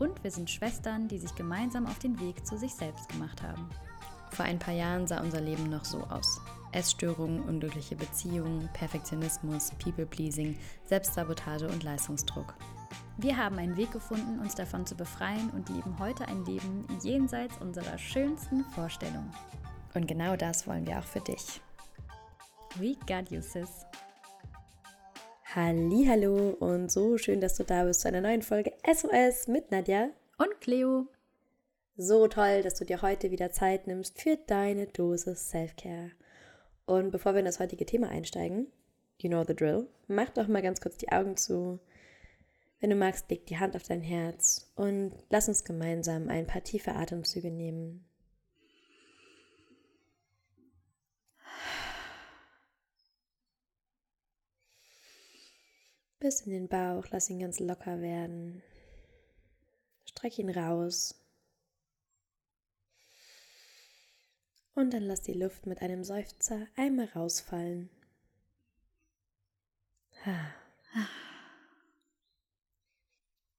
Und wir sind Schwestern, die sich gemeinsam auf den Weg zu sich selbst gemacht haben. Vor ein paar Jahren sah unser Leben noch so aus. Essstörungen, unglückliche Beziehungen, Perfektionismus, People-Pleasing, Selbstsabotage und Leistungsdruck. Wir haben einen Weg gefunden, uns davon zu befreien und leben heute ein Leben jenseits unserer schönsten Vorstellungen. Und genau das wollen wir auch für dich. We got you, sis. Hallo und so schön, dass du da bist zu einer neuen Folge SOS mit Nadja und Cleo. So toll, dass du dir heute wieder Zeit nimmst für deine Dosis Self-Care. Und bevor wir in das heutige Thema einsteigen, you know the drill, mach doch mal ganz kurz die Augen zu. Wenn du magst, leg die Hand auf dein Herz und lass uns gemeinsam ein paar tiefe Atemzüge nehmen. Bis in den Bauch, lass ihn ganz locker werden. Streck ihn raus. Und dann lass die Luft mit einem Seufzer einmal rausfallen.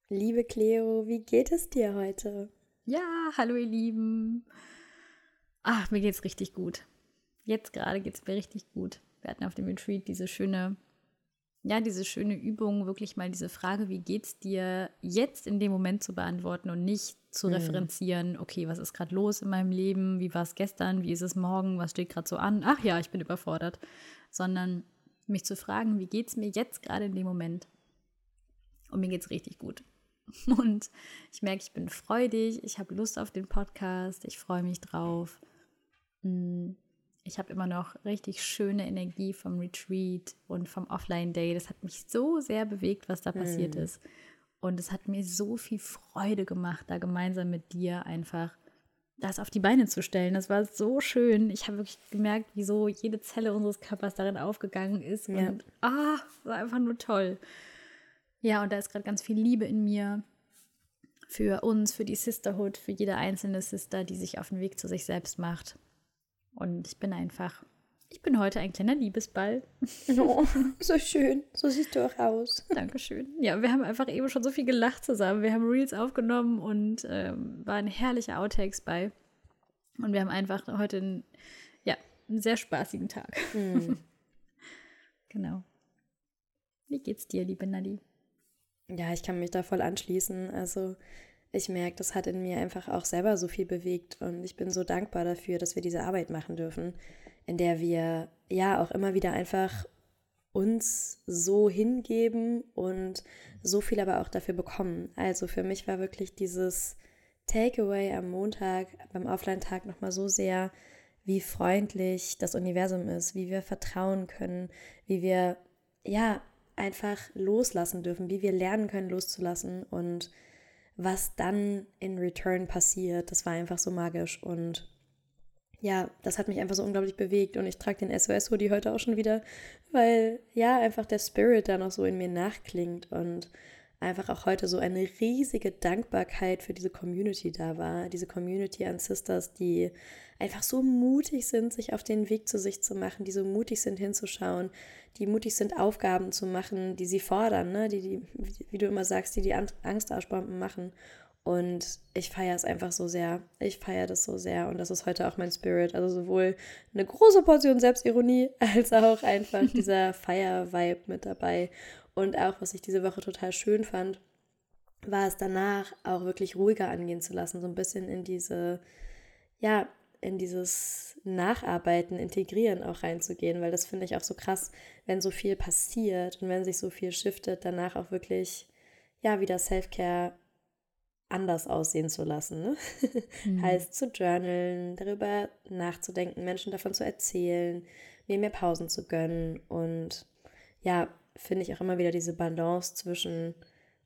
Liebe Cleo, wie geht es dir heute? Ja, hallo ihr Lieben. Ach, mir geht's richtig gut. Jetzt gerade geht's mir richtig gut. Wir hatten auf dem Retreat diese schöne ja, diese schöne Übung, wirklich mal diese Frage, wie geht's dir jetzt in dem Moment zu beantworten und nicht zu mhm. referenzieren, okay, was ist gerade los in meinem Leben, wie war es gestern, wie ist es morgen, was steht gerade so an, ach ja, ich bin überfordert, sondern mich zu fragen, wie geht's mir jetzt gerade in dem Moment? Und mir geht's richtig gut. Und ich merke, ich bin freudig, ich habe Lust auf den Podcast, ich freue mich drauf. Hm ich habe immer noch richtig schöne Energie vom Retreat und vom Offline-Day. Das hat mich so sehr bewegt, was da passiert mhm. ist. Und es hat mir so viel Freude gemacht, da gemeinsam mit dir einfach das auf die Beine zu stellen. Das war so schön. Ich habe wirklich gemerkt, wie so jede Zelle unseres Körpers darin aufgegangen ist. Ja. Und ah, war einfach nur toll. Ja, und da ist gerade ganz viel Liebe in mir für uns, für die Sisterhood, für jede einzelne Sister, die sich auf den Weg zu sich selbst macht. Und ich bin einfach, ich bin heute ein kleiner Liebesball. Oh, so schön. So siehst du auch aus. Dankeschön. Ja, wir haben einfach eben schon so viel gelacht zusammen. Wir haben Reels aufgenommen und ähm, waren herrliche Outtakes bei. Und wir haben einfach heute einen, ja, einen sehr spaßigen Tag. Mm. genau. Wie geht's dir, liebe Nadi? Ja, ich kann mich da voll anschließen. Also ich merke, das hat in mir einfach auch selber so viel bewegt und ich bin so dankbar dafür, dass wir diese Arbeit machen dürfen, in der wir ja auch immer wieder einfach uns so hingeben und so viel aber auch dafür bekommen. Also für mich war wirklich dieses Takeaway am Montag beim Offline-Tag nochmal so sehr, wie freundlich das Universum ist, wie wir vertrauen können, wie wir ja einfach loslassen dürfen, wie wir lernen können loszulassen und was dann in Return passiert, das war einfach so magisch und ja, das hat mich einfach so unglaublich bewegt und ich trage den SOS-Hoodie heute auch schon wieder, weil ja, einfach der Spirit da noch so in mir nachklingt und einfach auch heute so eine riesige Dankbarkeit für diese Community da war. Diese Community an Sisters, die einfach so mutig sind, sich auf den Weg zu sich zu machen, die so mutig sind hinzuschauen, die mutig sind, Aufgaben zu machen, die sie fordern, ne? die, die, wie du immer sagst, die die Angstaussbomben machen. Und ich feiere es einfach so sehr. Ich feiere das so sehr. Und das ist heute auch mein Spirit. Also sowohl eine große Portion Selbstironie als auch einfach dieser Feier-Vibe mit dabei. Und auch, was ich diese Woche total schön fand, war es danach auch wirklich ruhiger angehen zu lassen, so ein bisschen in diese, ja, in dieses Nacharbeiten, Integrieren auch reinzugehen, weil das finde ich auch so krass, wenn so viel passiert und wenn sich so viel shiftet, danach auch wirklich, ja, wieder Self-Care anders aussehen zu lassen. Ne? Mhm. heißt zu journalen, darüber nachzudenken, Menschen davon zu erzählen, mir mehr Pausen zu gönnen und ja, finde ich auch immer wieder diese Balance zwischen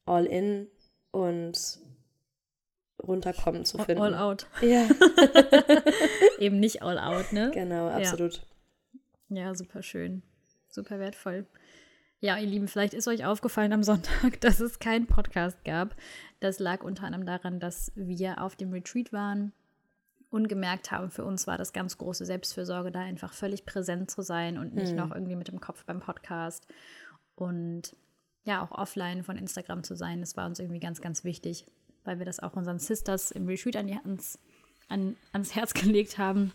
All-In und runterkommen zu finden. All out. Ja. Eben nicht all out, ne? Genau, absolut. Ja, ja super schön. Super wertvoll. Ja, ihr Lieben, vielleicht ist euch aufgefallen am Sonntag, dass es keinen Podcast gab. Das lag unter anderem daran, dass wir auf dem Retreat waren und gemerkt haben, für uns war das ganz große Selbstfürsorge, da einfach völlig präsent zu sein und nicht mhm. noch irgendwie mit dem Kopf beim Podcast. Und ja, auch offline von Instagram zu sein, das war uns irgendwie ganz, ganz wichtig, weil wir das auch unseren Sisters im Retreat an die, ans, an, ans Herz gelegt haben.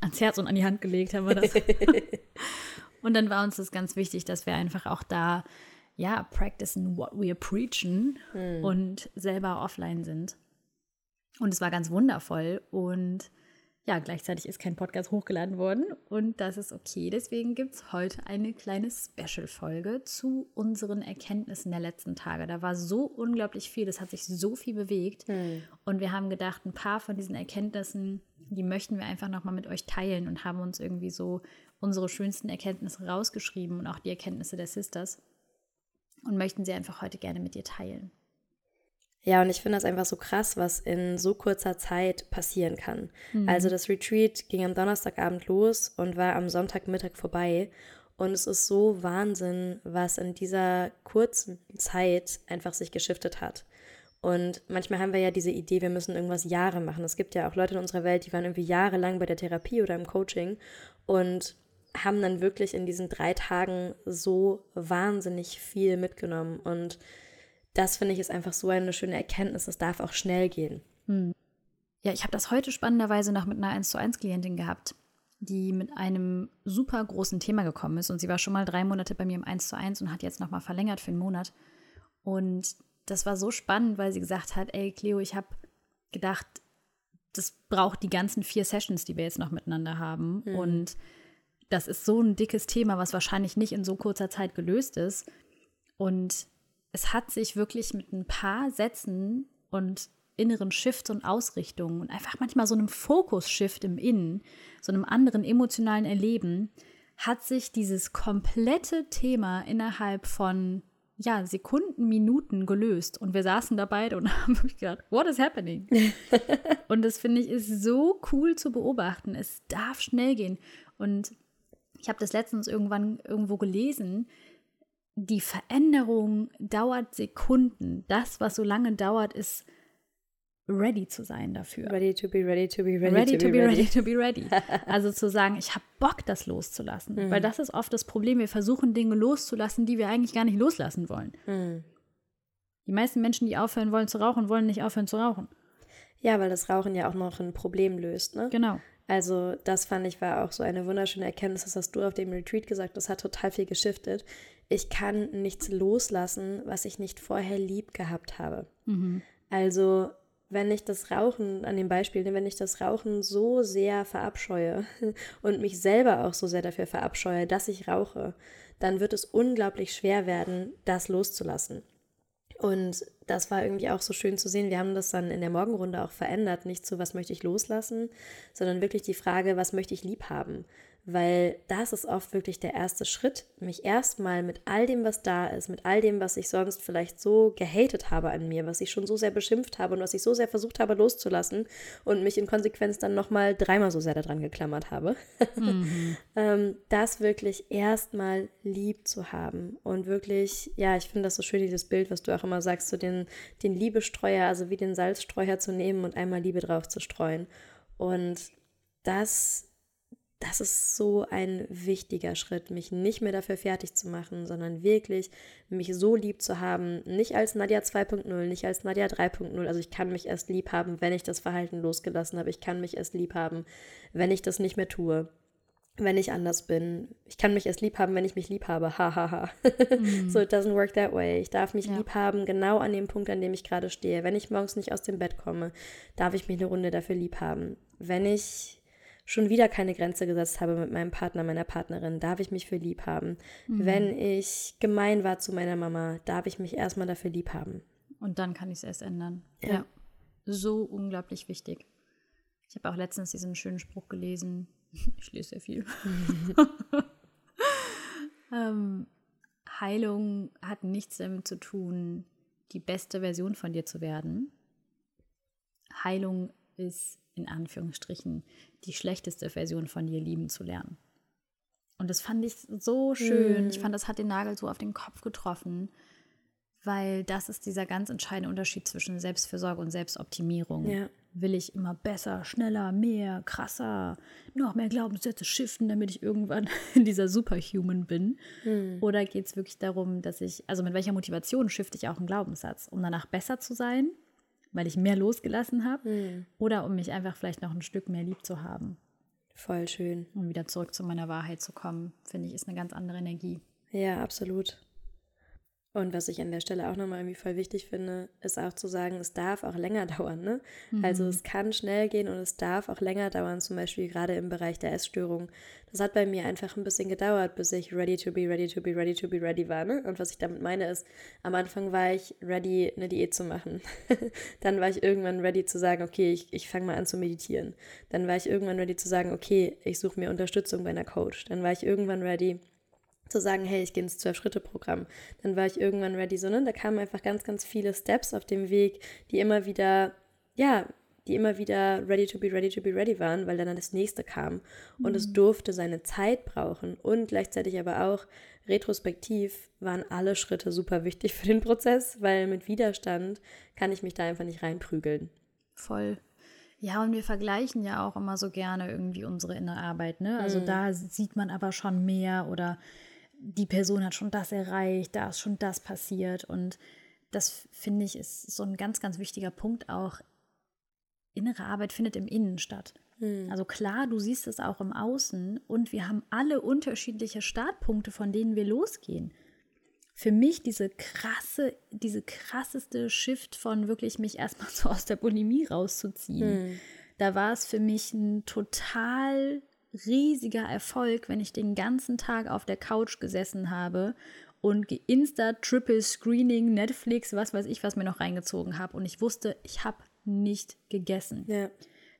Ans Herz und an die Hand gelegt haben wir das. und dann war uns das ganz wichtig, dass wir einfach auch da, ja, practicen what we are preaching hm. und selber offline sind. Und es war ganz wundervoll. Und ja, gleichzeitig ist kein Podcast hochgeladen worden und das ist okay. Deswegen gibt es heute eine kleine Special-Folge zu unseren Erkenntnissen der letzten Tage. Da war so unglaublich viel, es hat sich so viel bewegt hm. und wir haben gedacht, ein paar von diesen Erkenntnissen, die möchten wir einfach nochmal mit euch teilen und haben uns irgendwie so unsere schönsten Erkenntnisse rausgeschrieben und auch die Erkenntnisse der Sisters und möchten sie einfach heute gerne mit dir teilen. Ja, und ich finde das einfach so krass, was in so kurzer Zeit passieren kann. Mhm. Also das Retreat ging am Donnerstagabend los und war am Sonntagmittag vorbei. Und es ist so Wahnsinn, was in dieser kurzen Zeit einfach sich geschiftet hat. Und manchmal haben wir ja diese Idee, wir müssen irgendwas Jahre machen. Es gibt ja auch Leute in unserer Welt, die waren irgendwie jahrelang bei der Therapie oder im Coaching und haben dann wirklich in diesen drei Tagen so wahnsinnig viel mitgenommen. Und das finde ich ist einfach so eine schöne Erkenntnis. Es darf auch schnell gehen. Hm. Ja, ich habe das heute spannenderweise noch mit einer 1 zu 1 Klientin gehabt, die mit einem super großen Thema gekommen ist. Und sie war schon mal drei Monate bei mir im 1 zu 1 und hat jetzt nochmal verlängert für einen Monat. Und das war so spannend, weil sie gesagt hat, ey Cleo, ich habe gedacht, das braucht die ganzen vier Sessions, die wir jetzt noch miteinander haben. Mhm. Und das ist so ein dickes Thema, was wahrscheinlich nicht in so kurzer Zeit gelöst ist. Und es hat sich wirklich mit ein paar Sätzen und inneren Shifts und Ausrichtungen und einfach manchmal so einem Fokus-Shift im Innen, so einem anderen emotionalen Erleben, hat sich dieses komplette Thema innerhalb von ja, Sekunden, Minuten gelöst. Und wir saßen da beide und haben wirklich gedacht, what is happening? und das finde ich ist so cool zu beobachten. Es darf schnell gehen. Und ich habe das letztens irgendwann irgendwo gelesen, die Veränderung dauert Sekunden. Das, was so lange dauert, ist ready zu sein dafür. Ready to be ready to be ready, ready to, to, be, ready. ready to be ready. Also zu sagen, ich habe Bock, das loszulassen. Mhm. Weil das ist oft das Problem. Wir versuchen Dinge loszulassen, die wir eigentlich gar nicht loslassen wollen. Mhm. Die meisten Menschen, die aufhören wollen zu rauchen, wollen nicht aufhören zu rauchen. Ja, weil das Rauchen ja auch noch ein Problem löst, ne? Genau. Also das fand ich war auch so eine wunderschöne Erkenntnis, das hast du auf dem Retreat gesagt, das hat total viel geschiftet. Ich kann nichts loslassen, was ich nicht vorher lieb gehabt habe. Mhm. Also wenn ich das Rauchen, an dem Beispiel, wenn ich das Rauchen so sehr verabscheue und mich selber auch so sehr dafür verabscheue, dass ich rauche, dann wird es unglaublich schwer werden, das loszulassen. Und das war irgendwie auch so schön zu sehen. Wir haben das dann in der Morgenrunde auch verändert. Nicht zu, was möchte ich loslassen, sondern wirklich die Frage, was möchte ich lieb haben weil das ist oft wirklich der erste Schritt, mich erstmal mit all dem, was da ist, mit all dem, was ich sonst vielleicht so gehatet habe an mir, was ich schon so sehr beschimpft habe und was ich so sehr versucht habe loszulassen und mich in Konsequenz dann nochmal dreimal so sehr daran geklammert habe, mhm. ähm, das wirklich erstmal lieb zu haben und wirklich, ja, ich finde das so schön, dieses Bild, was du auch immer sagst, so den, den Liebestreuer, also wie den Salzstreuer zu nehmen und einmal Liebe drauf zu streuen und das das ist so ein wichtiger Schritt, mich nicht mehr dafür fertig zu machen, sondern wirklich mich so lieb zu haben, nicht als Nadja 2.0, nicht als Nadja 3.0. Also ich kann mich erst lieb haben, wenn ich das Verhalten losgelassen habe. Ich kann mich erst lieb haben, wenn ich das nicht mehr tue, wenn ich anders bin. Ich kann mich erst lieb haben, wenn ich mich lieb habe. Hahaha. Ha, ha. mhm. So it doesn't work that way. Ich darf mich ja. lieb haben, genau an dem Punkt, an dem ich gerade stehe. Wenn ich morgens nicht aus dem Bett komme, darf ich mich eine Runde dafür lieb haben. Wenn ich schon wieder keine Grenze gesetzt habe mit meinem Partner, meiner Partnerin, darf ich mich für lieb haben. Mhm. Wenn ich gemein war zu meiner Mama, darf ich mich erstmal dafür lieb haben. Und dann kann ich es erst ändern. Ja. ja. So unglaublich wichtig. Ich habe auch letztens diesen schönen Spruch gelesen. Ich lese sehr viel. ähm, Heilung hat nichts damit zu tun, die beste Version von dir zu werden, Heilung ist in Anführungsstrichen die schlechteste Version von dir lieben zu lernen. Und das fand ich so schön. Ich fand, das hat den Nagel so auf den Kopf getroffen, weil das ist dieser ganz entscheidende Unterschied zwischen Selbstfürsorge und Selbstoptimierung. Ja. Will ich immer besser, schneller, mehr, krasser, noch mehr Glaubenssätze shiften, damit ich irgendwann dieser Superhuman bin? Oder geht es wirklich darum, dass ich, also mit welcher Motivation shifte ich auch einen Glaubenssatz? Um danach besser zu sein, weil ich mehr losgelassen habe? Oder um mich einfach vielleicht noch ein Stück mehr lieb zu haben? Voll schön. Um wieder zurück zu meiner Wahrheit zu kommen, finde ich, ist eine ganz andere Energie. Ja, absolut. Und was ich an der Stelle auch nochmal irgendwie voll wichtig finde, ist auch zu sagen, es darf auch länger dauern. Ne? Also es kann schnell gehen und es darf auch länger dauern, zum Beispiel gerade im Bereich der Essstörung. Das hat bei mir einfach ein bisschen gedauert, bis ich ready to be, ready to be, ready to be, ready war. Ne? Und was ich damit meine ist, am Anfang war ich ready, eine Diät zu machen. Dann war ich irgendwann ready zu sagen, okay, ich, ich fange mal an zu meditieren. Dann war ich irgendwann ready zu sagen, okay, ich suche mir Unterstützung bei einer Coach. Dann war ich irgendwann ready, zu sagen, hey, ich gehe ins Zwölf-Schritte-Programm. Dann war ich irgendwann ready, so, ne? Da kamen einfach ganz, ganz viele Steps auf dem Weg, die immer wieder, ja, die immer wieder ready to be, ready to be, ready waren, weil dann das nächste kam. Und es durfte seine Zeit brauchen. Und gleichzeitig aber auch retrospektiv waren alle Schritte super wichtig für den Prozess, weil mit Widerstand kann ich mich da einfach nicht reinprügeln. Voll. Ja, und wir vergleichen ja auch immer so gerne irgendwie unsere innere Arbeit, ne? Also da sieht man aber schon mehr oder die Person hat schon das erreicht, da ist schon das passiert. Und das finde ich ist so ein ganz, ganz wichtiger Punkt auch. Innere Arbeit findet im Innen statt. Also klar, du siehst es auch im Außen und wir haben alle unterschiedliche Startpunkte, von denen wir losgehen. Für mich diese krasse, diese krasseste Shift von wirklich mich erstmal so aus der Bulimie rauszuziehen. Da war es für mich ein total riesiger Erfolg, wenn ich den ganzen Tag auf der Couch gesessen habe und Insta, Triple Screening, Netflix, was weiß ich, was mir noch reingezogen habe. Und ich wusste, ich habe nicht gegessen. Ja.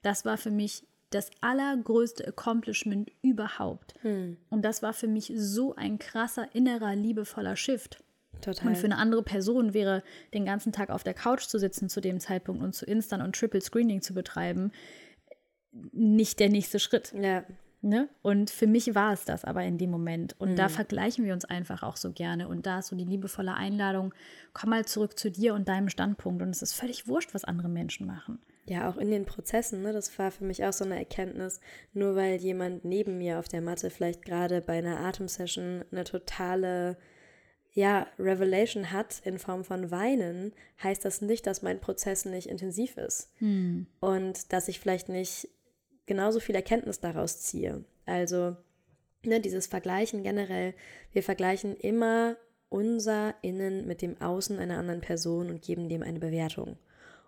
Das war für mich das allergrößte Accomplishment überhaupt. Und das war für mich so ein krasser, innerer, liebevoller Shift. Total. Und für eine andere Person wäre, den ganzen Tag auf der Couch zu sitzen zu dem Zeitpunkt und zu Instant und Triple Screening zu betreiben, nicht der nächste Schritt. ja. Ne? Und für mich war es das aber in dem Moment. Und Mhm. da vergleichen wir uns einfach auch so gerne. Und da ist so die liebevolle Einladung, komm mal zurück zu dir und deinem Standpunkt. Und es ist völlig wurscht, was andere Menschen machen. Ja, auch in den Prozessen, ne, das war für mich auch so eine Erkenntnis. Nur weil jemand neben mir auf der Matte vielleicht gerade bei einer Atemsession eine totale, ja, Revelation hat in Form von Weinen, heißt das nicht, dass mein Prozess nicht intensiv ist. Und dass ich vielleicht nicht genauso viel Erkenntnis daraus ziehe. Also, ne, dieses Vergleichen generell, wir vergleichen immer unser Innen mit dem Außen einer anderen Person und geben dem eine Bewertung.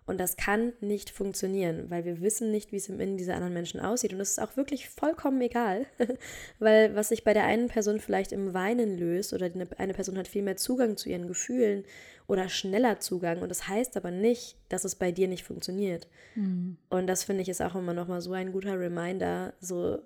Und das kann nicht funktionieren, weil wir wissen nicht, wie es im Innen dieser anderen Menschen aussieht. Und das ist auch wirklich vollkommen egal, weil was sich bei der einen Person vielleicht im Weinen löst oder eine Person hat viel mehr Zugang zu ihren Gefühlen oder schneller Zugang. Und das heißt aber nicht, dass es bei dir nicht funktioniert. Und das finde ich ist auch immer nochmal so ein guter Reminder, so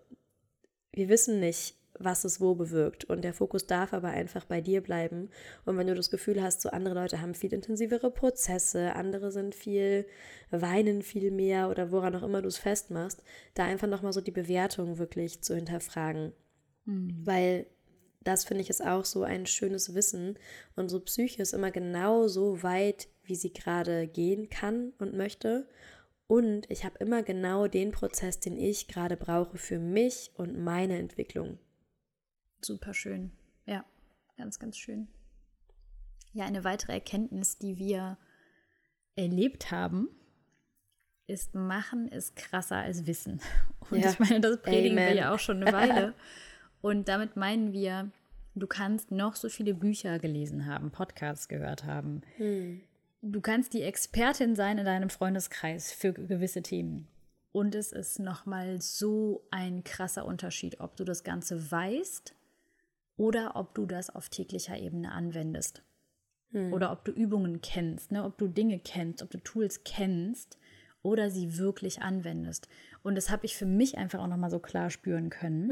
wir wissen nicht, was es wo bewirkt. Und der Fokus darf aber einfach bei dir bleiben. Und wenn du das Gefühl hast, so andere Leute haben viel intensivere Prozesse, andere sind viel, weinen viel mehr oder woran auch immer du es festmachst, da einfach nochmal so die Bewertung wirklich zu hinterfragen. Weil das finde ich ist auch so ein schönes Wissen. Unsere Psyche ist immer genau so weit, wie sie gerade gehen kann und möchte. Und ich habe immer genau den Prozess, den ich gerade brauche für mich und meine Entwicklung. Super schön. Ja, ganz, ganz schön. Ja, eine weitere Erkenntnis, die wir erlebt haben, ist, Machen ist krasser als Wissen. Und Ja. ich meine, das predigen wir Amen. ja auch schon eine Weile. Und damit meinen wir, du kannst noch so viele Bücher gelesen haben, Podcasts gehört haben. Du kannst die Expertin sein in deinem Freundeskreis für gewisse Themen. Und es ist nochmal so ein krasser Unterschied, ob du das Ganze weißt oder ob du das auf täglicher Ebene anwendest. Oder ob du Übungen kennst, ne? ob du Dinge kennst, ob du Tools kennst oder sie wirklich anwendest. Und das habe ich für mich einfach auch nochmal so klar spüren können,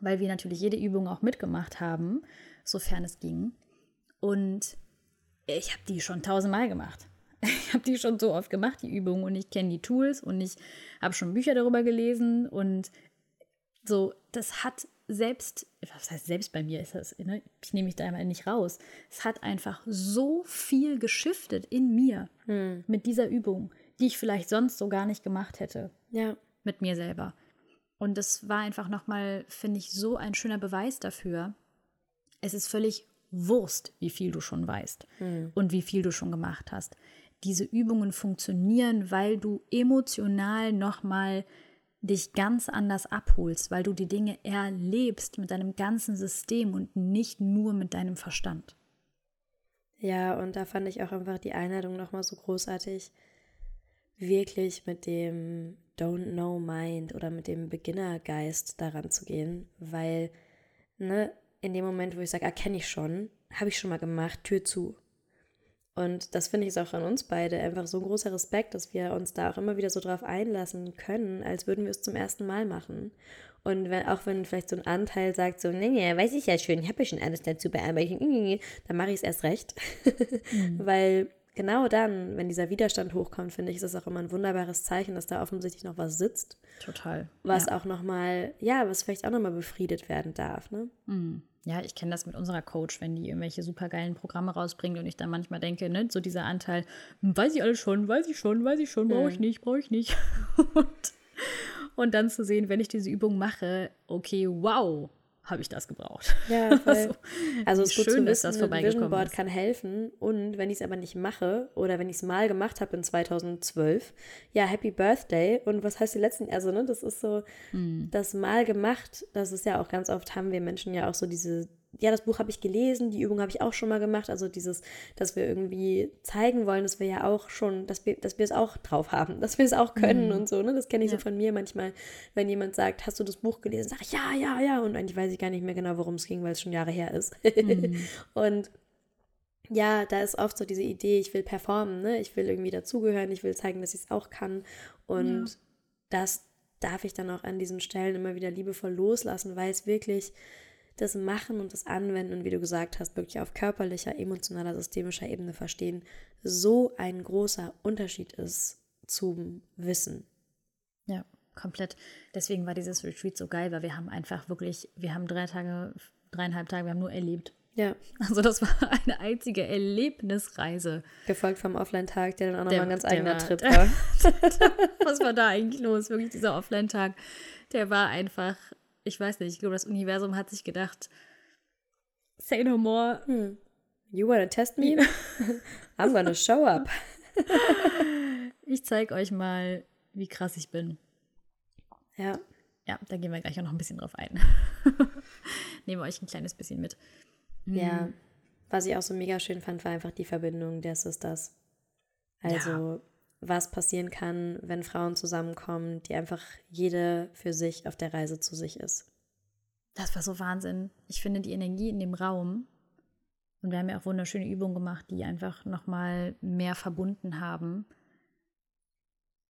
weil wir natürlich jede Übung auch mitgemacht haben, sofern es ging. Und ich habe die schon tausendmal gemacht. ich habe die schon so oft gemacht, die Übungen, und ich kenne die Tools und ich habe schon Bücher darüber gelesen und so, das hat selbst, was heißt selbst bei mir ist das, ne? ich nehme mich da einmal nicht raus. Es hat einfach so viel geschiftet in mir hm. mit dieser Übung, die ich vielleicht sonst so gar nicht gemacht hätte. Ja. Mit mir selber. Und das war einfach nochmal, finde ich, so ein schöner Beweis dafür. Es ist völlig Wurst, wie viel du schon weißt hm. und wie viel du schon gemacht hast. Diese Übungen funktionieren, weil du emotional nochmal dich ganz anders abholst, weil du die Dinge erlebst mit deinem ganzen System und nicht nur mit deinem Verstand. Ja, und da fand ich auch einfach die Einladung nochmal so großartig, wirklich mit dem Don't Know Mind oder mit dem Beginnergeist daran zu gehen, weil, ne, in dem Moment, wo ich sage, erkenne ich schon, habe ich schon mal gemacht, Tür zu. Und das finde ich ist auch an uns beide einfach so ein großer Respekt, dass wir uns da auch immer wieder so drauf einlassen können, als würden wir es zum ersten Mal machen. Und wenn, auch wenn vielleicht so ein Anteil sagt, so, nee, nee, weiß ich ja schon, ich habe ja schon alles dazu bearbeitet, dann mache ich es erst recht. mhm. Weil genau dann, wenn dieser Widerstand hochkommt, finde ich, ist es auch immer ein wunderbares Zeichen, dass da offensichtlich noch was sitzt. Total. Was ja. auch nochmal, ja, was vielleicht auch nochmal befriedet werden darf, ne? Mhm. Ja, ich kenne das mit unserer Coach, wenn die irgendwelche supergeilen Programme rausbringt und ich dann manchmal denke, ne, so dieser Anteil, hm, weiß ich alles schon, weiß ich schon, weiß ich schon, brauche ich nicht, brauche ich nicht. und, und dann zu sehen, wenn ich diese Übung mache, okay, wow, habe ich das gebraucht. Ja, voll. also, also es ist gut schön, zu wissen, dass das Vision Board ist. kann helfen und wenn ich es aber nicht mache oder wenn ich es mal gemacht habe in 2012, ja, Happy Birthday und was heißt die letzten, also ne, das ist so, hm. das mal gemacht, das ist ja auch ganz oft, haben wir Menschen ja auch so diese ja, das Buch habe ich gelesen, die Übung habe ich auch schon mal gemacht. Also dieses, dass wir irgendwie zeigen wollen, dass wir ja auch schon, dass wir, dass wir es auch drauf haben, dass wir es auch können mhm. und so. Ne? Das kenne ich ja. so von mir manchmal, wenn jemand sagt, hast du das Buch gelesen? Sag ich, ja, ja, ja. Und eigentlich weiß ich gar nicht mehr genau, worum es ging, weil es schon Jahre her ist. Mhm. und ja, da ist oft so diese Idee, ich will performen, ne? ich will irgendwie dazugehören, ich will zeigen, dass ich es auch kann. Und ja. das darf ich dann auch an diesen Stellen immer wieder liebevoll loslassen, weil es wirklich das Machen und das Anwenden und wie du gesagt hast, wirklich auf körperlicher, emotionaler, systemischer Ebene verstehen, so ein großer Unterschied ist zum Wissen. Ja, komplett. Deswegen war dieses Retreat so geil, weil wir haben einfach wirklich, wir haben drei Tage, dreieinhalb Tage, wir haben nur erlebt. Ja. Also das war eine einzige Erlebnisreise. Gefolgt vom Offline-Tag, der dann auch nochmal ein ganz eigener war, Trip war. Was war da eigentlich los? Wirklich dieser Offline-Tag, der war einfach ich weiß nicht, ich glaube, das Universum hat sich gedacht, say no more. Hm. You wanna test me? I'm gonna show up. ich zeige euch mal, wie krass ich bin. Ja. Ja, da gehen wir gleich auch noch ein bisschen drauf ein. Nehmen euch ein kleines bisschen mit. Ja, hm. was ich auch so mega schön fand, war einfach die Verbindung der Sisters. Also, ja was passieren kann, wenn Frauen zusammenkommen, die einfach jede für sich auf der Reise zu sich ist. Das war so Wahnsinn. Ich finde die Energie in dem Raum, und wir haben ja auch wunderschöne Übungen gemacht, die einfach nochmal mehr verbunden haben.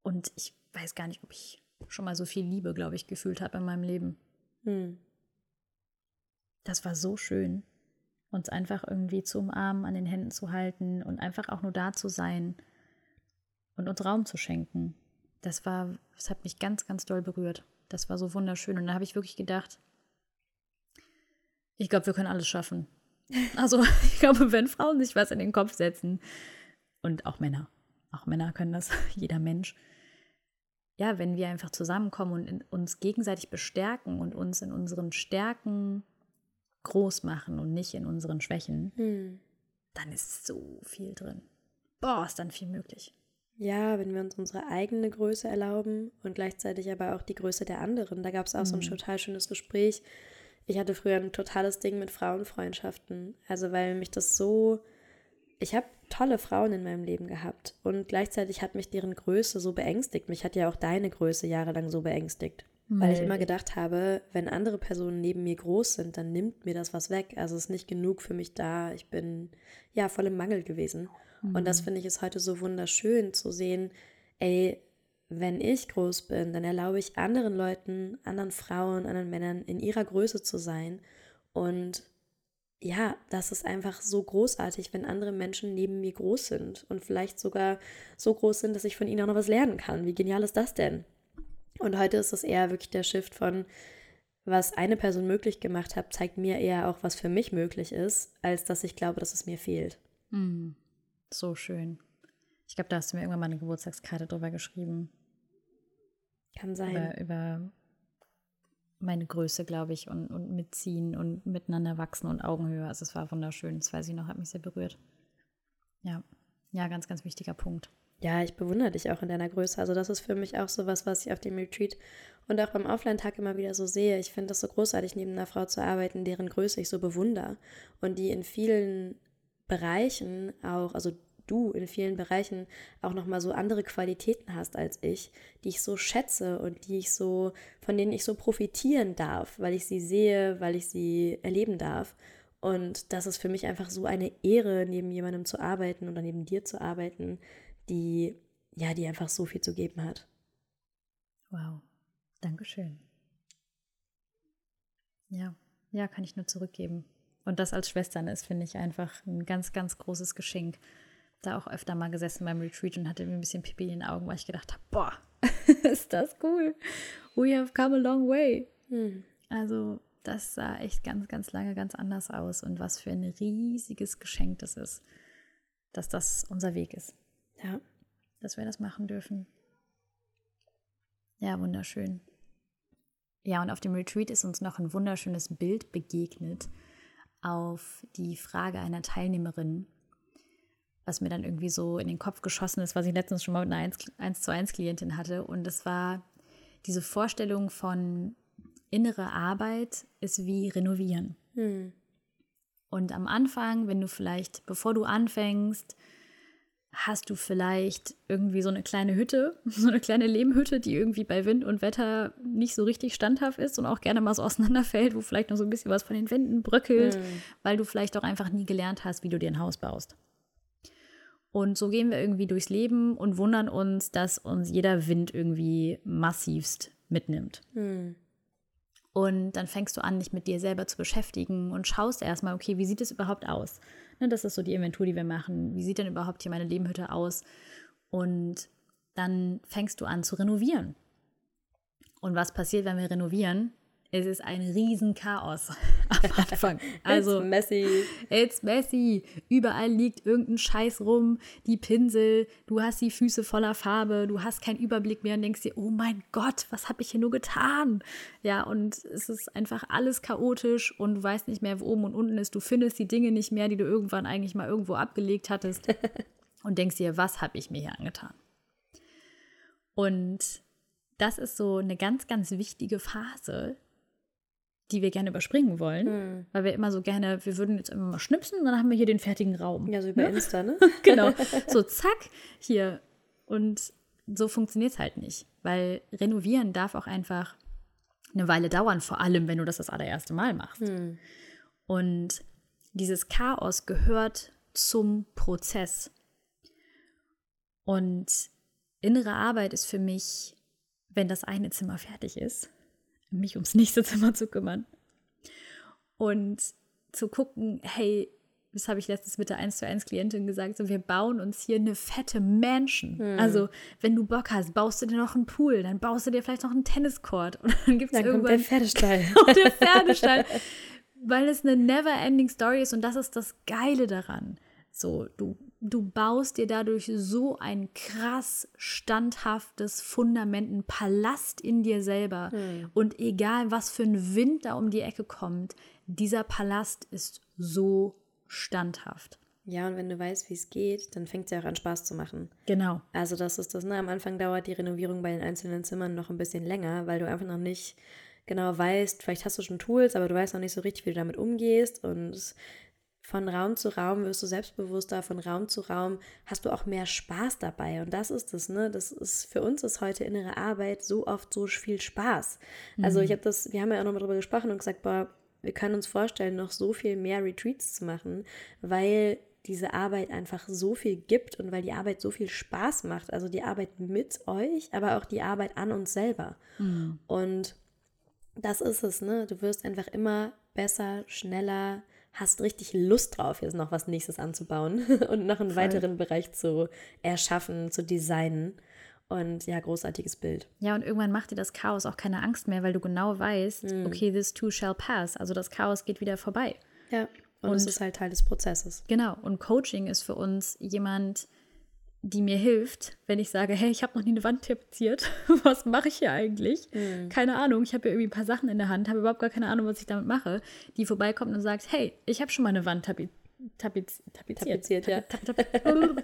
Und ich weiß gar nicht, ob ich schon mal so viel Liebe, glaube ich, gefühlt habe in meinem Leben. Hm. Das war so schön, uns einfach irgendwie zu umarmen, an den Händen zu halten und einfach auch nur da zu sein und uns Raum zu schenken. Das war, das hat mich ganz, ganz doll berührt. Das war so wunderschön. Und da habe ich wirklich gedacht, ich glaube, wir können alles schaffen. Also, ich glaube, wenn Frauen sich was in den Kopf setzen, und auch Männer, auch Männer können das, jeder Mensch, ja, wenn wir einfach zusammenkommen und uns gegenseitig bestärken und uns in unseren Stärken groß machen und nicht in unseren Schwächen, hm. dann ist so viel drin. Boah, ist dann viel möglich. Ja, wenn wir uns unsere eigene Größe erlauben und gleichzeitig aber auch die Größe der anderen. Da gab es auch mhm. so ein mhm. total schönes Gespräch. Ich hatte früher ein totales Ding mit Frauenfreundschaften. Also weil mich das so... Ich habe tolle Frauen in meinem Leben gehabt und gleichzeitig hat mich deren Größe so beängstigt. Mich hat ja auch deine Größe jahrelang so beängstigt. Nee. Weil ich immer gedacht habe, wenn andere Personen neben mir groß sind, dann nimmt mir das was weg. Also es ist nicht genug für mich da. Ich bin ja voll im Mangel gewesen. Mhm. Und das mhm. finde ich ist heute so wunderschön zu sehen, ey, wenn ich groß bin, dann erlaube ich anderen Leuten, anderen Frauen, anderen Männern in ihrer Größe zu sein und ja, das ist einfach so großartig, wenn andere Menschen neben mir groß sind und vielleicht sogar so groß sind, dass ich von ihnen auch noch was lernen kann. Wie genial ist das denn? Und heute ist es eher wirklich der Shift von, was eine Person möglich gemacht hat, zeigt mir eher auch, was für mich möglich ist, als dass ich glaube, dass es mir fehlt. Mm, so schön. Ich glaube, da hast du mir irgendwann mal eine Geburtstagskarte drüber geschrieben. Kann sein. Über, über meine Größe, glaube ich, und, und mitziehen und miteinander wachsen und Augenhöhe. Also es war wunderschön. Das weiß ich noch, hat mich sehr berührt. Ja, ja, ganz, ganz wichtiger Punkt. Ja, ich bewundere dich auch in deiner Größe. Also das ist für mich auch so was, was ich auf dem Retreat und auch beim Offline-Tag immer wieder so sehe. Ich finde das so großartig, neben einer Frau zu arbeiten, deren Größe ich so bewundere und die in vielen Bereichen auch, also du in vielen Bereichen auch noch mal so andere Qualitäten hast als ich, die ich so schätze und die ich so von denen ich so profitieren darf, weil ich sie sehe, weil ich sie erleben darf. Und das ist für mich einfach so eine Ehre, neben jemandem zu arbeiten oder neben dir zu arbeiten, die ja, die einfach so viel zu geben hat. Wow. Dankeschön. Ja, ja, kann ich nur zurückgeben. Und das als Schwestern ist, finde ich, einfach ein ganz, ganz großes Geschenk da auch öfter mal gesessen beim Retreat und hatte mir ein bisschen Pipi in den Augen, weil ich gedacht habe, boah, ist das cool. We have come a long way. Hm. Also das sah echt ganz, ganz lange ganz anders aus und was für ein riesiges Geschenk das ist, dass das unser Weg ist. Ja. Dass wir das machen dürfen. Ja, wunderschön. Ja, und auf dem Retreat ist uns noch ein wunderschönes Bild begegnet auf die Frage einer Teilnehmerin, was mir dann irgendwie so in den Kopf geschossen ist, was ich letztens schon mal mit einer 1 zu 1 Klientin hatte. Und das war diese Vorstellung von innere Arbeit ist wie renovieren. Hm. Und am Anfang, wenn du vielleicht, bevor du anfängst, hast du vielleicht irgendwie so eine kleine Hütte, so eine kleine Lehmhütte, die irgendwie bei Wind und Wetter nicht so richtig standhaft ist und auch gerne mal so auseinanderfällt, wo vielleicht noch so ein bisschen was von den Wänden bröckelt, mhm. weil du vielleicht auch einfach nie gelernt hast, wie du dir ein Haus baust. Und so gehen wir irgendwie durchs Leben und wundern uns, dass uns jeder Wind irgendwie massivst mitnimmt. Hm. Und dann fängst du an, dich mit dir selber zu beschäftigen und schaust erstmal, okay, wie sieht es überhaupt aus? Ne, das ist so die Inventur, die wir machen. Wie sieht denn überhaupt hier meine Lebenhütte aus? Und dann fängst du an zu renovieren. Und was passiert, wenn wir renovieren? Es ist ein Riesenchaos am Anfang. Also, it's messy. It's messy. Überall liegt irgendein Scheiß rum, die Pinsel, du hast die Füße voller Farbe, du hast keinen Überblick mehr und denkst dir, oh mein Gott, was habe ich hier nur getan? Ja, und es ist einfach alles chaotisch und du weißt nicht mehr, wo oben und unten ist. Du findest die Dinge nicht mehr, die du irgendwann eigentlich mal irgendwo abgelegt hattest und denkst dir, was habe ich mir hier angetan? Und das ist so eine ganz, ganz wichtige Phase, die wir gerne überspringen wollen, mhm. weil wir immer so gerne, wir würden jetzt immer mal schnipsen und dann haben wir hier den fertigen Raum. Ja, so über ne? Insta, ne? genau. So zack, hier. Und so funktioniert es halt nicht, weil renovieren darf auch einfach eine Weile dauern, vor allem wenn du das das allererste Mal machst. Mhm. Und dieses Chaos gehört zum Prozess. Und innere Arbeit ist für mich, wenn das eine Zimmer fertig ist, mich ums nächste Zimmer zu kümmern. Und zu gucken, hey, das habe ich letztens mit der 1 zu 1 Klientin gesagt, so wir bauen uns hier eine fette Mansion. Hm. Also, wenn du Bock hast, baust du dir noch einen Pool, dann baust du dir vielleicht noch einen Tenniscourt und dann gibt es irgendwann der Pferdestall. der Pferdestall. Weil es eine never ending Story ist und das ist das Geile daran. So, du du baust dir dadurch so ein krass standhaftes Fundament, ein Palast in dir selber. Hm. Und egal, was für ein Wind da um die Ecke kommt, dieser Palast ist so standhaft. Ja, und wenn du weißt, wie es geht, dann fängt es ja auch an Spaß zu machen. Genau. Also das ist das, ne? Am Anfang dauert die Renovierung bei den einzelnen Zimmern noch ein bisschen länger, weil du einfach noch nicht genau weißt, vielleicht hast du schon Tools, aber du weißt noch nicht so richtig, wie du damit umgehst. Und von Raum zu Raum wirst du selbstbewusster, von Raum zu Raum hast du auch mehr Spaß dabei. Und das ist es, ne? Das ist für uns ist heute innere Arbeit so oft so viel Spaß. Also mhm. Also ich habe das, wir haben ja auch nochmal drüber gesprochen und gesagt, boah, wir können uns vorstellen, noch so viel mehr Retreats zu machen, weil diese Arbeit einfach so viel gibt und weil die Arbeit so viel Spaß macht. Also die Arbeit mit euch, aber auch die Arbeit an uns selber. Mhm. Und das ist es, ne? Du wirst einfach immer besser, schneller, hast richtig Lust drauf, jetzt noch was nächstes anzubauen und noch einen Voll. weiteren Bereich zu erschaffen, zu designen. Und ja, großartiges Bild. Ja, und irgendwann macht dir das Chaos auch keine Angst mehr, weil du genau weißt, mm. okay, this too shall pass. Also das Chaos geht wieder vorbei. Ja, und, und es ist halt Teil des Prozesses. Genau, und Coaching ist für uns jemand, die mir hilft, wenn ich sage, hey, ich habe noch nie eine Wand tapeziert. was mache ich hier eigentlich? Mm. Keine Ahnung, ich habe ja irgendwie ein paar Sachen in der Hand, habe überhaupt gar keine Ahnung, was ich damit mache. Die vorbeikommt und sagt, hey, ich habe schon mal eine Wand tapeziert tapiz, tapiziert. tapiziert ja.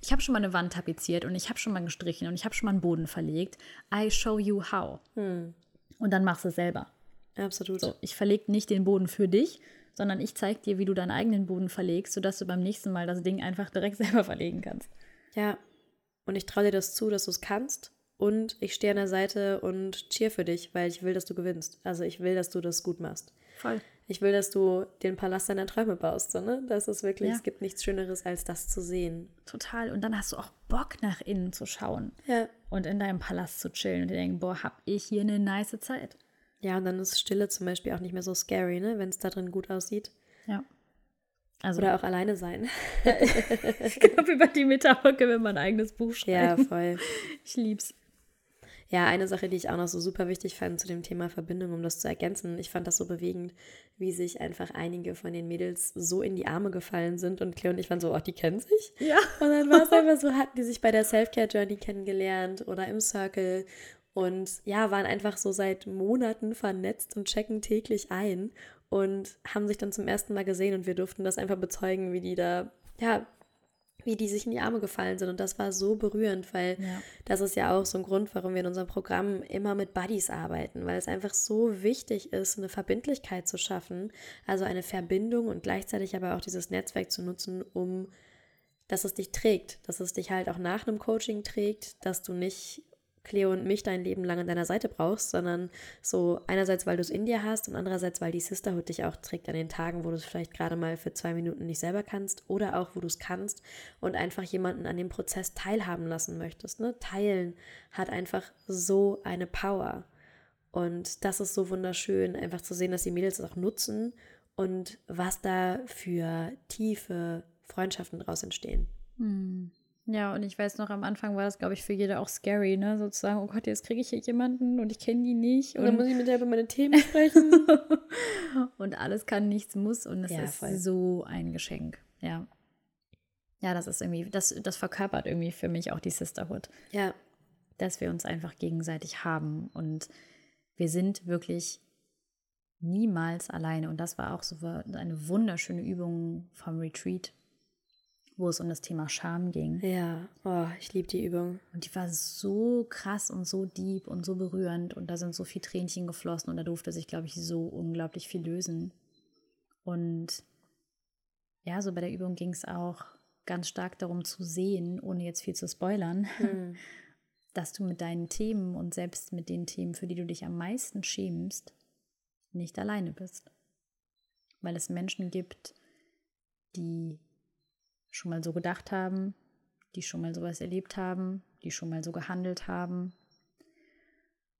ich habe schon mal eine Wand tapeziert und ich habe schon mal gestrichen und ich habe schon mal einen Boden verlegt. I show you how. Hm. Und dann machst du es selber. Absolut. So, ich verlege nicht den Boden für dich, sondern ich zeige dir, wie du deinen eigenen Boden verlegst, sodass du beim nächsten Mal das Ding einfach direkt selber verlegen kannst. Ja, und ich traue dir das zu, dass du es kannst. Und ich stehe an der Seite und cheer für dich, weil ich will, dass du gewinnst. Also ich will, dass du das gut machst. Voll ich will, dass du den Palast deiner Träume baust. So, ne? Das ist wirklich, ja. es gibt nichts Schöneres, als das zu sehen. Total. Und dann hast du auch Bock, nach innen zu schauen. Ja. Und in deinem Palast zu chillen und dir denken, boah, hab ich hier eine nice Zeit. Ja, und dann ist Stille zum Beispiel auch nicht mehr so scary, ne? Wenn es da drin gut aussieht. Ja. Also, Oder auch alleine sein. ich glaube, über die Metapher können wir mal ein eigenes Buch schreiben. Ja, voll. Ich lieb's. Ja, eine Sache, die ich auch noch so super wichtig fand zu dem Thema Verbindung, um das zu ergänzen. Ich fand das so bewegend, wie sich einfach einige von den Mädels so in die Arme gefallen sind und Claire und ich waren so, ach, die kennen sich? Ja. Und dann war es einfach so, hatten die sich bei der Self-Care-Journey kennengelernt oder im Circle und ja, waren einfach so seit Monaten vernetzt und checken täglich ein und haben sich dann zum ersten Mal gesehen und wir durften das einfach bezeugen, wie die da ja wie die sich in die Arme gefallen sind. Und das war so berührend, weil ja. das ist ja auch so ein Grund, warum wir in unserem Programm immer mit Buddies arbeiten, weil es einfach so wichtig ist, eine Verbindlichkeit zu schaffen, also eine Verbindung und gleichzeitig aber auch dieses Netzwerk zu nutzen, um dass es dich trägt, dass es dich halt auch nach einem Coaching trägt, dass du nicht Cleo und mich dein Leben lang an deiner Seite brauchst, sondern so einerseits, weil du es in dir hast und andererseits, weil die Sisterhood dich auch trägt an den Tagen, wo du es vielleicht gerade mal für zwei Minuten nicht selber kannst oder auch, wo du es kannst und einfach jemanden an dem Prozess teilhaben lassen möchtest. Ne? Teilen hat einfach so eine Power. Und das ist so wunderschön, einfach zu sehen, dass die Mädels es auch nutzen und was da für tiefe Freundschaften daraus entstehen. Hm. Ja, und ich weiß noch, am Anfang war das, glaube ich, für jede auch scary, ne? Sozusagen, oh Gott, jetzt kriege ich hier jemanden und ich kenne die nicht. Und, und, dann muss ich mit der über meine Themen sprechen. und alles kann, nichts muss. Und es ja, ist voll. so ein Geschenk. Ja. Ja, das ist irgendwie, das, das verkörpert irgendwie für mich auch die Sisterhood. Ja. Dass wir uns einfach gegenseitig haben. Und wir sind wirklich niemals alleine. Und das war auch so eine wunderschöne Übung vom Retreat wo es um das Thema Scham ging. Ja, oh, ich liebe die Übung. Und die war so krass und so deep und so berührend und da sind so viel Tränchen geflossen und da durfte sich, glaube ich, so unglaublich viel lösen. Und ja, so bei der Übung ging es auch ganz stark darum zu sehen, ohne jetzt viel zu spoilern, mhm. dass du mit deinen Themen und selbst mit den Themen, für die du dich am meisten schämst, nicht alleine bist. Weil es Menschen gibt, die schon mal so gedacht haben, die schon mal sowas erlebt haben, die schon mal so gehandelt haben.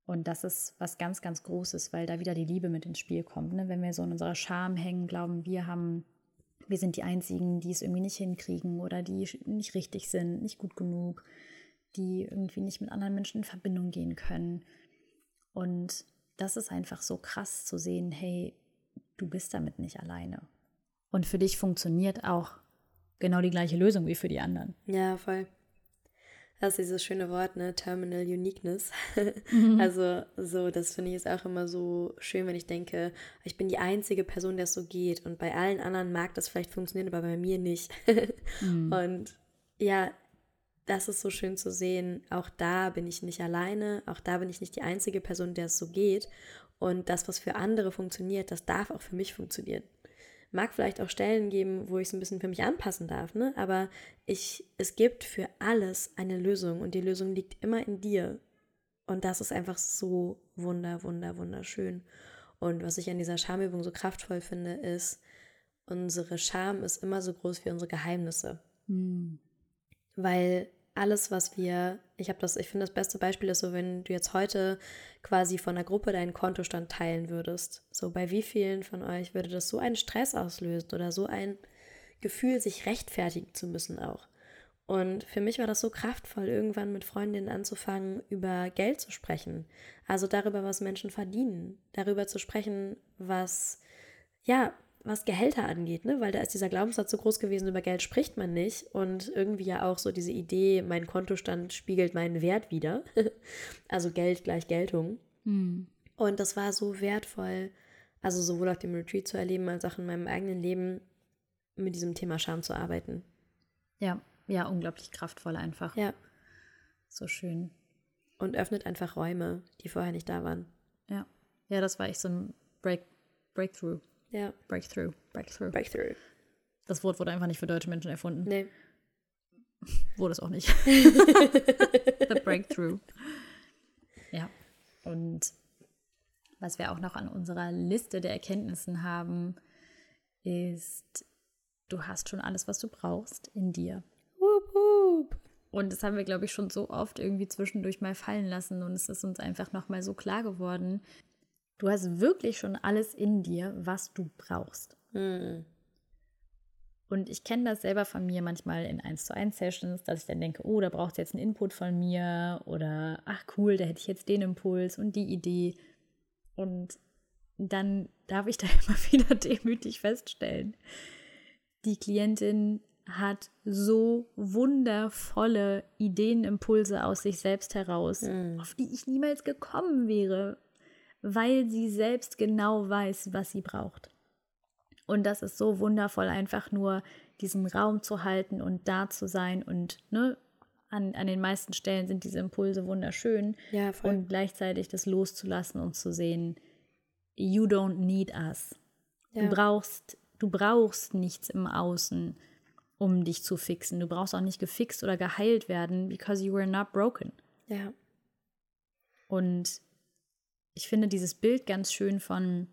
Und das ist was ganz, ganz Großes, weil da wieder die Liebe mit ins Spiel kommt. Ne? Wenn wir so in unserer Scham hängen, glauben wir haben, wir sind die Einzigen, die es irgendwie nicht hinkriegen oder die nicht richtig sind, nicht gut genug, die irgendwie nicht mit anderen Menschen in Verbindung gehen können. Und das ist einfach so krass zu sehen, hey, du bist damit nicht alleine. Und für dich funktioniert auch genau die gleiche Lösung wie für die anderen. Ja, voll. Das ist dieses schöne Wort, ne? Terminal Uniqueness. Mhm. Also, so, das finde ich ist auch immer so schön, wenn ich denke, ich bin die einzige Person, der es so geht. Und bei allen anderen mag das vielleicht funktionieren, aber bei mir nicht. mhm. Und ja, das ist so schön zu sehen. Auch da bin ich nicht alleine. Auch da bin ich nicht die einzige Person, der es so geht. Und das, was für andere funktioniert, das darf auch für mich funktionieren. Mag vielleicht auch Stellen geben, wo ich es ein bisschen für mich anpassen darf, ne? Aber ich, es gibt für alles eine Lösung und die Lösung liegt immer in dir. Und das ist einfach so wunder, wunder, wunderschön. Und was ich an dieser Schamübung so kraftvoll finde, ist, unsere Scham ist immer so groß wie unsere Geheimnisse. Mhm. Weil alles, was wir, ich habe das, ich finde das beste Beispiel ist so, wenn du jetzt heute quasi von einer Gruppe deinen Kontostand teilen würdest. So bei wie vielen von euch würde das so einen Stress auslösen oder so ein Gefühl, sich rechtfertigen zu müssen auch. Und für mich war das so kraftvoll, irgendwann mit Freundinnen anzufangen, über Geld zu sprechen. Also darüber, was Menschen verdienen. Darüber zu sprechen, was, ja, was Gehälter angeht, ne? Weil da ist dieser Glaubenssatz so groß gewesen, über Geld spricht man nicht. Und irgendwie ja auch so diese Idee, mein Kontostand spiegelt meinen Wert wieder. also Geld gleich Geltung. Mhm. Und das war so wertvoll, also sowohl auf dem Retreat zu erleben, als auch in meinem eigenen Leben mit diesem Thema Scham zu arbeiten. Ja, ja, unglaublich kraftvoll einfach. Ja. So schön. Und öffnet einfach Räume, die vorher nicht da waren. Ja. Ja, das war echt so ein Break, Breakthrough. Ja. Breakthrough. Breakthrough. Breakthrough. Das Wort wurde einfach nicht für deutsche Menschen erfunden. Nee. Wurde es auch nicht. The Breakthrough. Ja. Und was wir auch noch an unserer Liste der Erkenntnissen haben, ist, du hast schon alles, was du brauchst in dir. Wup, wup. Und das haben wir, glaube ich, schon so oft irgendwie zwischendurch mal fallen lassen. Und es ist uns einfach nochmal so klar geworden. Du hast wirklich schon alles in dir, was du brauchst. Mhm. Und ich kenne das selber von mir manchmal in 1 zu 1 Sessions, dass ich dann denke, oh, da braucht es jetzt einen Input von mir oder ach cool, da hätte ich jetzt den Impuls und die Idee. Und dann darf ich da immer wieder demütig feststellen, die Klientin hat so wundervolle Ideenimpulse aus sich selbst heraus, Mhm. auf die ich niemals gekommen wäre, weil sie selbst genau weiß, was sie braucht. Und das ist so wundervoll, einfach nur diesen Raum zu halten und da zu sein. Und ne, an, an den meisten Stellen sind diese Impulse wunderschön. Ja. Und gleichzeitig das loszulassen und zu sehen, you don't need us. ja. Du brauchst, du brauchst nichts im Außen, um dich zu fixen. Du brauchst auch nicht gefixt oder geheilt werden, because you were not broken. ja. Und ich finde dieses Bild ganz schön von,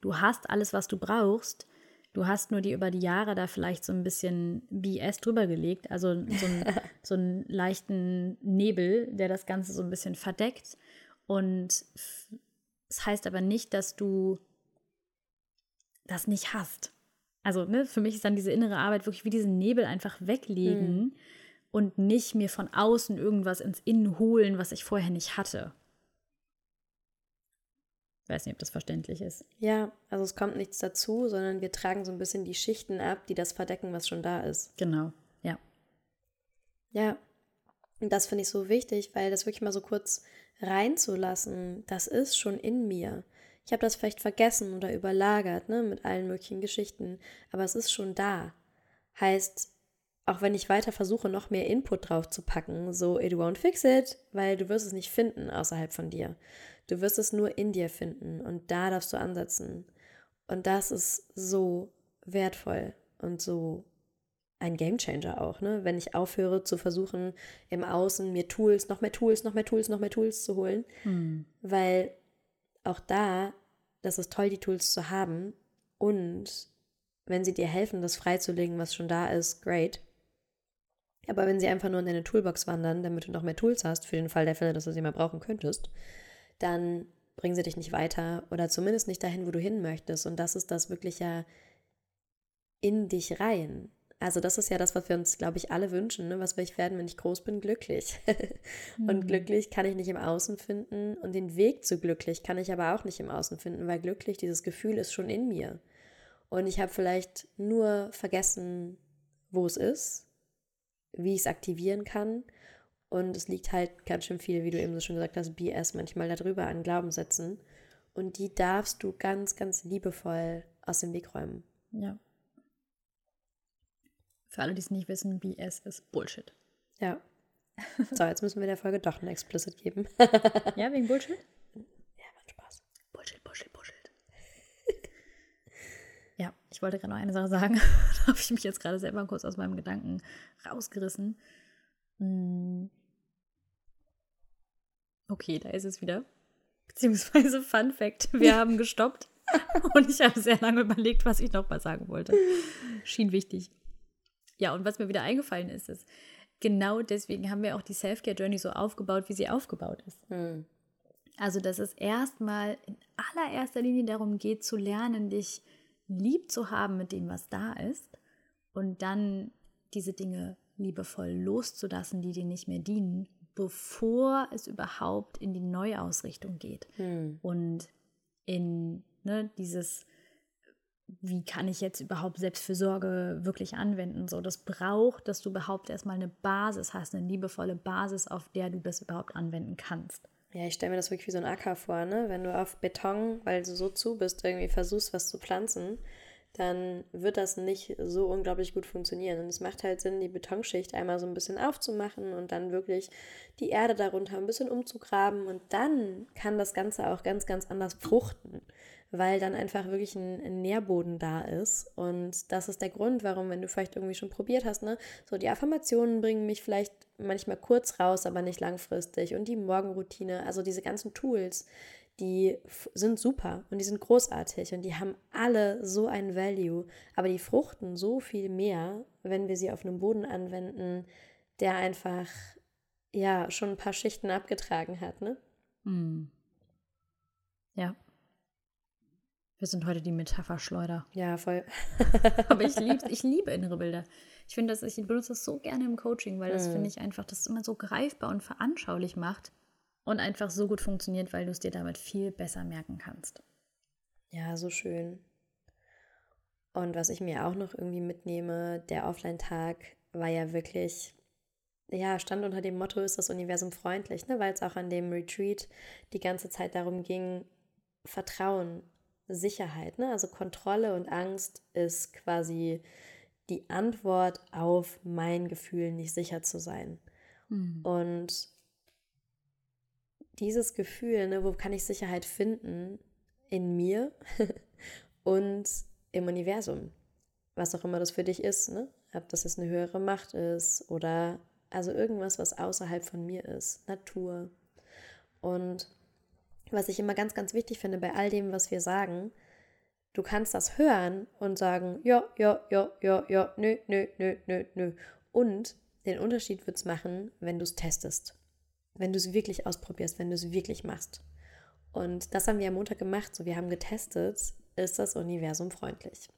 du hast alles, was du brauchst. Du hast nur dir über die Jahre da vielleicht so ein bisschen BS drüber gelegt, also so, ein, so einen leichten Nebel, der das Ganze so ein bisschen verdeckt. Und es heißt aber nicht, dass du das nicht hast. Also ne, für mich ist dann diese innere Arbeit wirklich wie diesen Nebel einfach weglegen und nicht mir von außen irgendwas ins Innen holen, was ich vorher nicht hatte. Ich weiß nicht, ob das verständlich ist. Ja, also es kommt nichts dazu, sondern wir tragen so ein bisschen die Schichten ab, die das verdecken, was schon da ist. Genau, ja. Ja, und das finde ich so wichtig, weil das wirklich mal so kurz reinzulassen, das ist schon in mir. Ich habe das vielleicht vergessen oder überlagert, ne, mit allen möglichen Geschichten, aber es ist schon da. Heißt, auch wenn ich weiter versuche, noch mehr Input drauf zu packen, so it won't fix it, weil du wirst es nicht finden außerhalb von dir. Du wirst es nur in dir finden und da darfst du ansetzen. Und das ist so wertvoll und so ein Gamechanger auch, ne? Wenn ich aufhöre zu versuchen, im Außen mir Tools, noch mehr Tools, noch mehr Tools, noch mehr Tools zu holen. Hm. Weil auch da, das ist toll, die Tools zu haben. Und wenn sie dir helfen, das freizulegen, was schon da ist, great. Aber wenn sie einfach nur in deine Toolbox wandern, damit du noch mehr Tools hast, für den Fall der Fälle, dass du sie mal brauchen könntest, dann bringen sie dich nicht weiter oder zumindest nicht dahin, wo du hin möchtest. Und das ist das wirklich ja in dich rein. Also das ist ja das, was wir uns, glaube ich, alle wünschen. Ne? Was will ich werden, wenn ich groß bin? Glücklich. und Mhm. glücklich kann ich nicht im Außen finden und den Weg zu glücklich kann ich aber auch nicht im Außen finden, weil glücklich, dieses Gefühl ist schon in mir. Und ich habe vielleicht nur vergessen, wo es ist, wie ich es aktivieren kann. Und es liegt halt ganz schön viel, wie du eben so schon gesagt hast, BS manchmal darüber an Glaubenssätzen. Und die darfst du ganz, ganz liebevoll aus dem Weg räumen. Ja. Für alle, die es nicht wissen, BS ist Bullshit. Ja. So, jetzt müssen wir der Folge doch ein Explicit geben. Ja, wegen Bullshit? Ja, macht Spaß. Bullshit, Bullshit, Bullshit. ja, ich wollte gerade noch eine Sache sagen. da habe ich mich jetzt gerade selber kurz aus meinem Gedanken rausgerissen. Hm. Okay, da ist es wieder. Beziehungsweise Fun Fact, wir haben gestoppt und ich habe sehr lange überlegt, was ich noch mal sagen wollte. Schien wichtig. Ja, und was mir wieder eingefallen ist, ist, genau deswegen haben wir auch die Self-Care-Journey so aufgebaut, wie sie aufgebaut ist. Hm. Also, dass es erstmal in allererster Linie darum geht, zu lernen, dich lieb zu haben mit dem, was da ist und dann diese Dinge liebevoll loszulassen, die dir nicht mehr dienen, bevor es überhaupt in die Neuausrichtung geht. Hm. Und in ne, dieses, wie kann ich jetzt überhaupt Selbstfürsorge wirklich anwenden? So, das braucht, dass du überhaupt erstmal eine Basis hast, eine liebevolle Basis, auf der du das überhaupt anwenden kannst. Ja, ich stelle mir das wirklich wie so ein Acker vor, ne? Wenn du auf Beton, weil du so zu bist, irgendwie versuchst, was zu pflanzen, dann wird das nicht so unglaublich gut funktionieren. Und es macht halt Sinn, die Betonschicht einmal so ein bisschen aufzumachen und dann wirklich die Erde darunter ein bisschen umzugraben. Und dann kann das Ganze auch ganz, ganz anders fruchten weil dann einfach wirklich ein, Nährboden da ist. Und das ist der Grund, warum, wenn du vielleicht irgendwie schon probiert hast, ne, so die Affirmationen bringen mich vielleicht manchmal kurz raus, aber nicht langfristig. Und die Morgenroutine, also diese ganzen Tools, die sind super und die sind großartig und die haben alle so ein Value, aber die fruchten so viel mehr, wenn wir sie auf einem Boden anwenden, der einfach ja schon ein paar Schichten abgetragen hat, ne? Mm. Ja, wir sind heute die Metapherschleuder. Ja, voll. Aber ich, lieb, ich liebe innere Bilder. Ich finde, dass ich benutze das so gerne im Coaching, weil das mhm. finde ich einfach, das immer so greifbar und veranschaulich macht und einfach so gut funktioniert, weil du es dir damit viel besser merken kannst. Ja, so schön. Und was ich mir auch noch irgendwie mitnehme, der Offline-Tag war ja wirklich, ja, stand unter dem Motto, ist das Universum freundlich, ne? weil es auch an dem Retreat die ganze Zeit darum ging, Vertrauen Sicherheit. Ne? Also Kontrolle und Angst ist quasi die Antwort auf mein Gefühl, nicht sicher zu sein. Mhm. Und dieses Gefühl, ne, wo kann ich Sicherheit finden? In mir und im Universum. Was auch immer das für dich ist, ne? Ob das jetzt eine höhere Macht ist oder also irgendwas, was außerhalb von mir ist. Natur. Und was ich immer ganz, ganz wichtig finde bei all dem, was wir sagen, du kannst das hören und sagen, ja, ja, ja, ja, ja, nö, nö, nö, nö, nö. Und den Unterschied wird es machen, wenn du es testest. Wenn du es wirklich ausprobierst, wenn du es wirklich machst. Und das haben wir am Montag gemacht. So, wir haben getestet, ist das Universum freundlich?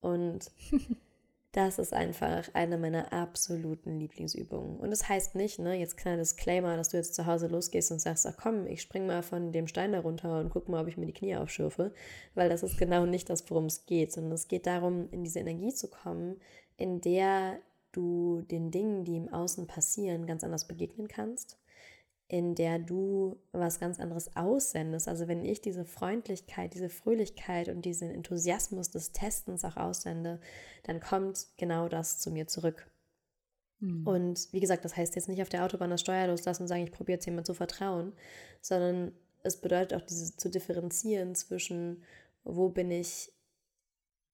Und Das ist einfach eine meiner absoluten Lieblingsübungen. Und das heißt nicht, ne, jetzt kleiner Disclaimer, dass du jetzt zu Hause losgehst und sagst, ach komm, ich spring mal von dem Stein da runter und guck mal, ob ich mir die Knie aufschürfe, weil das ist genau nicht das, worum es geht, sondern es geht darum, in diese Energie zu kommen, in der du den Dingen, die im Außen passieren, ganz anders begegnen kannst in der du was ganz anderes aussendest. Also wenn ich diese Freundlichkeit, diese Fröhlichkeit und diesen Enthusiasmus des Testens auch aussende, dann kommt genau das zu mir zurück. Mhm. Und wie gesagt, das heißt jetzt nicht auf der Autobahn das Steuer loslassen und sagen, ich probiere jetzt jemand zu vertrauen, sondern es bedeutet auch diese zu differenzieren zwischen, wo bin ich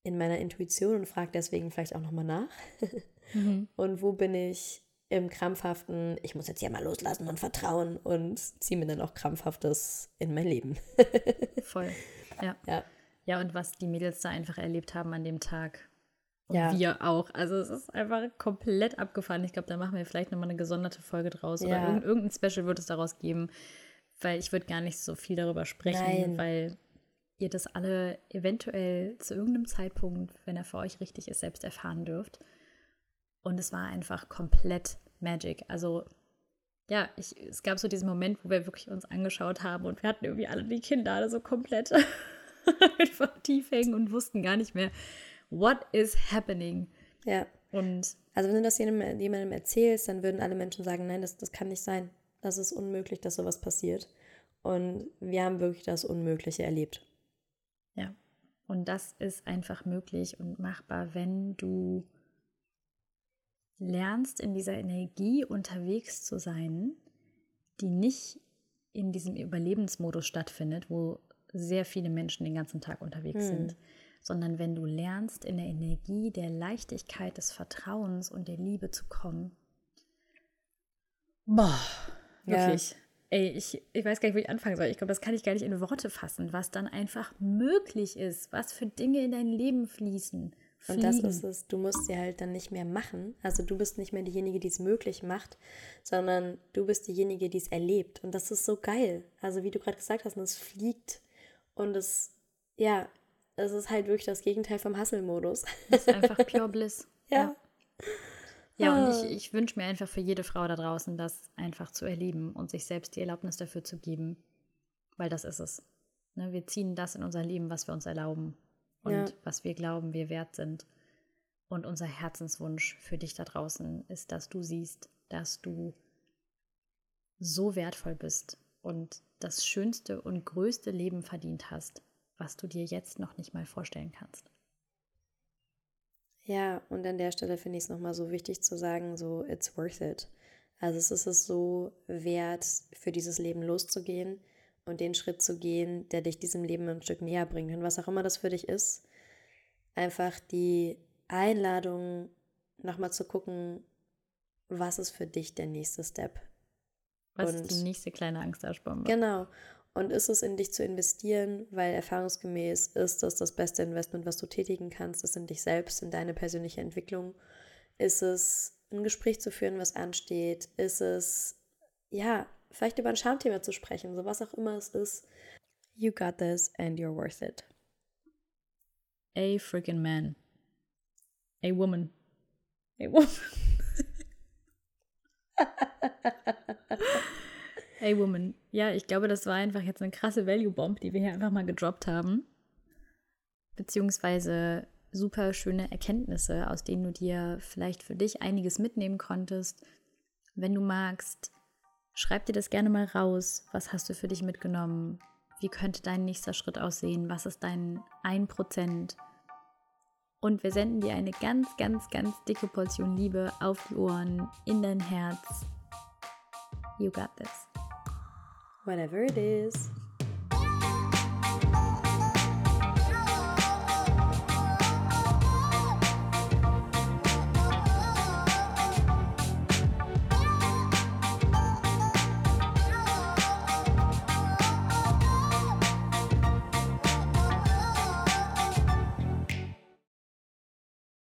in meiner Intuition und frage deswegen vielleicht auch nochmal nach. mhm. Und wo bin ich im krampfhaften, ich muss jetzt hier mal loslassen und vertrauen und ziehe mir dann auch krampfhaftes in mein Leben. Voll. Ja. ja. Ja, und was die Mädels da einfach erlebt haben an dem Tag. Und ja. wir auch. Also es ist einfach komplett abgefahren. Ich glaube, da machen wir vielleicht nochmal eine gesonderte Folge draus. Ja. Oder irgendein Special wird es daraus geben. Weil ich würde gar nicht so viel darüber sprechen, Nein. weil ihr das alle eventuell zu irgendeinem Zeitpunkt, wenn er für euch richtig ist, selbst erfahren dürft. Und es war einfach komplett Magic. Also ja, ich, es gab so diesen Moment, wo wir wirklich uns angeschaut haben und wir hatten irgendwie alle die Kinder alle so komplett einfach tief hängen und wussten gar nicht mehr, what is happening. Ja. Und also wenn du das jemandem, jemandem erzählst, dann würden alle Menschen sagen, nein, das, das kann nicht sein. Das ist unmöglich, dass sowas passiert. Und wir haben wirklich das Unmögliche erlebt. Ja. Und das ist einfach möglich und machbar, wenn du lernst, in dieser Energie unterwegs zu sein, die nicht in diesem Überlebensmodus stattfindet, wo sehr viele Menschen den ganzen Tag unterwegs hm. sind, sondern wenn du lernst, in der Energie der Leichtigkeit, des Vertrauens und der Liebe zu kommen. Boah, wirklich. Ja. Ey, ich, ich weiß gar nicht, wo ich anfangen soll. Ich glaube, das kann ich gar nicht in Worte fassen, was dann einfach möglich ist, was für Dinge in dein Leben fließen Und das ist es, du musst sie halt dann nicht mehr machen. Also du bist nicht mehr diejenige, die es möglich macht, sondern du bist diejenige, die es erlebt. Und das ist so geil. Also wie du gerade gesagt hast, es fliegt und es, ja, es ist halt wirklich das Gegenteil vom Hustle-Modus. Es ist einfach pure Bliss. ja. Ja, ja und ich, ich wünsche mir einfach für jede Frau da draußen, das einfach zu erleben und sich selbst die Erlaubnis dafür zu geben. Weil das ist es. Ne, wir ziehen das in unser Leben, was wir uns erlauben und ja. was wir glauben, wir wert sind. Und unser Herzenswunsch für dich da draußen ist, dass du siehst, dass du so wertvoll bist und das schönste und größte Leben verdient hast, was du dir jetzt noch nicht mal vorstellen kannst. Ja, und an der Stelle finde ich es nochmal so wichtig zu sagen, so, it's worth it. Also es ist es so wert, für dieses Leben loszugehen und den Schritt zu gehen, der dich diesem Leben ein Stück näher bringt. Und was auch immer das für dich ist, einfach die Einladung, nochmal zu gucken, was ist für dich der nächste Step. Was und, ist die nächste kleine Angstausspannen? Genau. Und ist es in dich zu investieren, weil erfahrungsgemäß ist das das beste Investment, was du tätigen kannst, ist in dich selbst, in deine persönliche Entwicklung. Ist es ein Gespräch zu führen, was ansteht? Ist es, ja, vielleicht über ein Schamthema zu sprechen, so was auch immer es ist. You got this and you're worth it. A freaking man. A woman. A woman. A woman. Ja, ich glaube, das war einfach jetzt eine krasse Value-Bomb, die wir hier einfach mal gedroppt haben. Beziehungsweise super schöne Erkenntnisse, aus denen du dir vielleicht für dich einiges mitnehmen konntest. Wenn du magst, Schreib dir das gerne mal raus. Was hast du für dich mitgenommen? Wie könnte dein nächster Schritt aussehen? Was ist dein 1%? Und wir senden dir eine ganz, ganz, ganz dicke Portion Liebe auf die Ohren, in dein Herz. You got this. Whatever it is.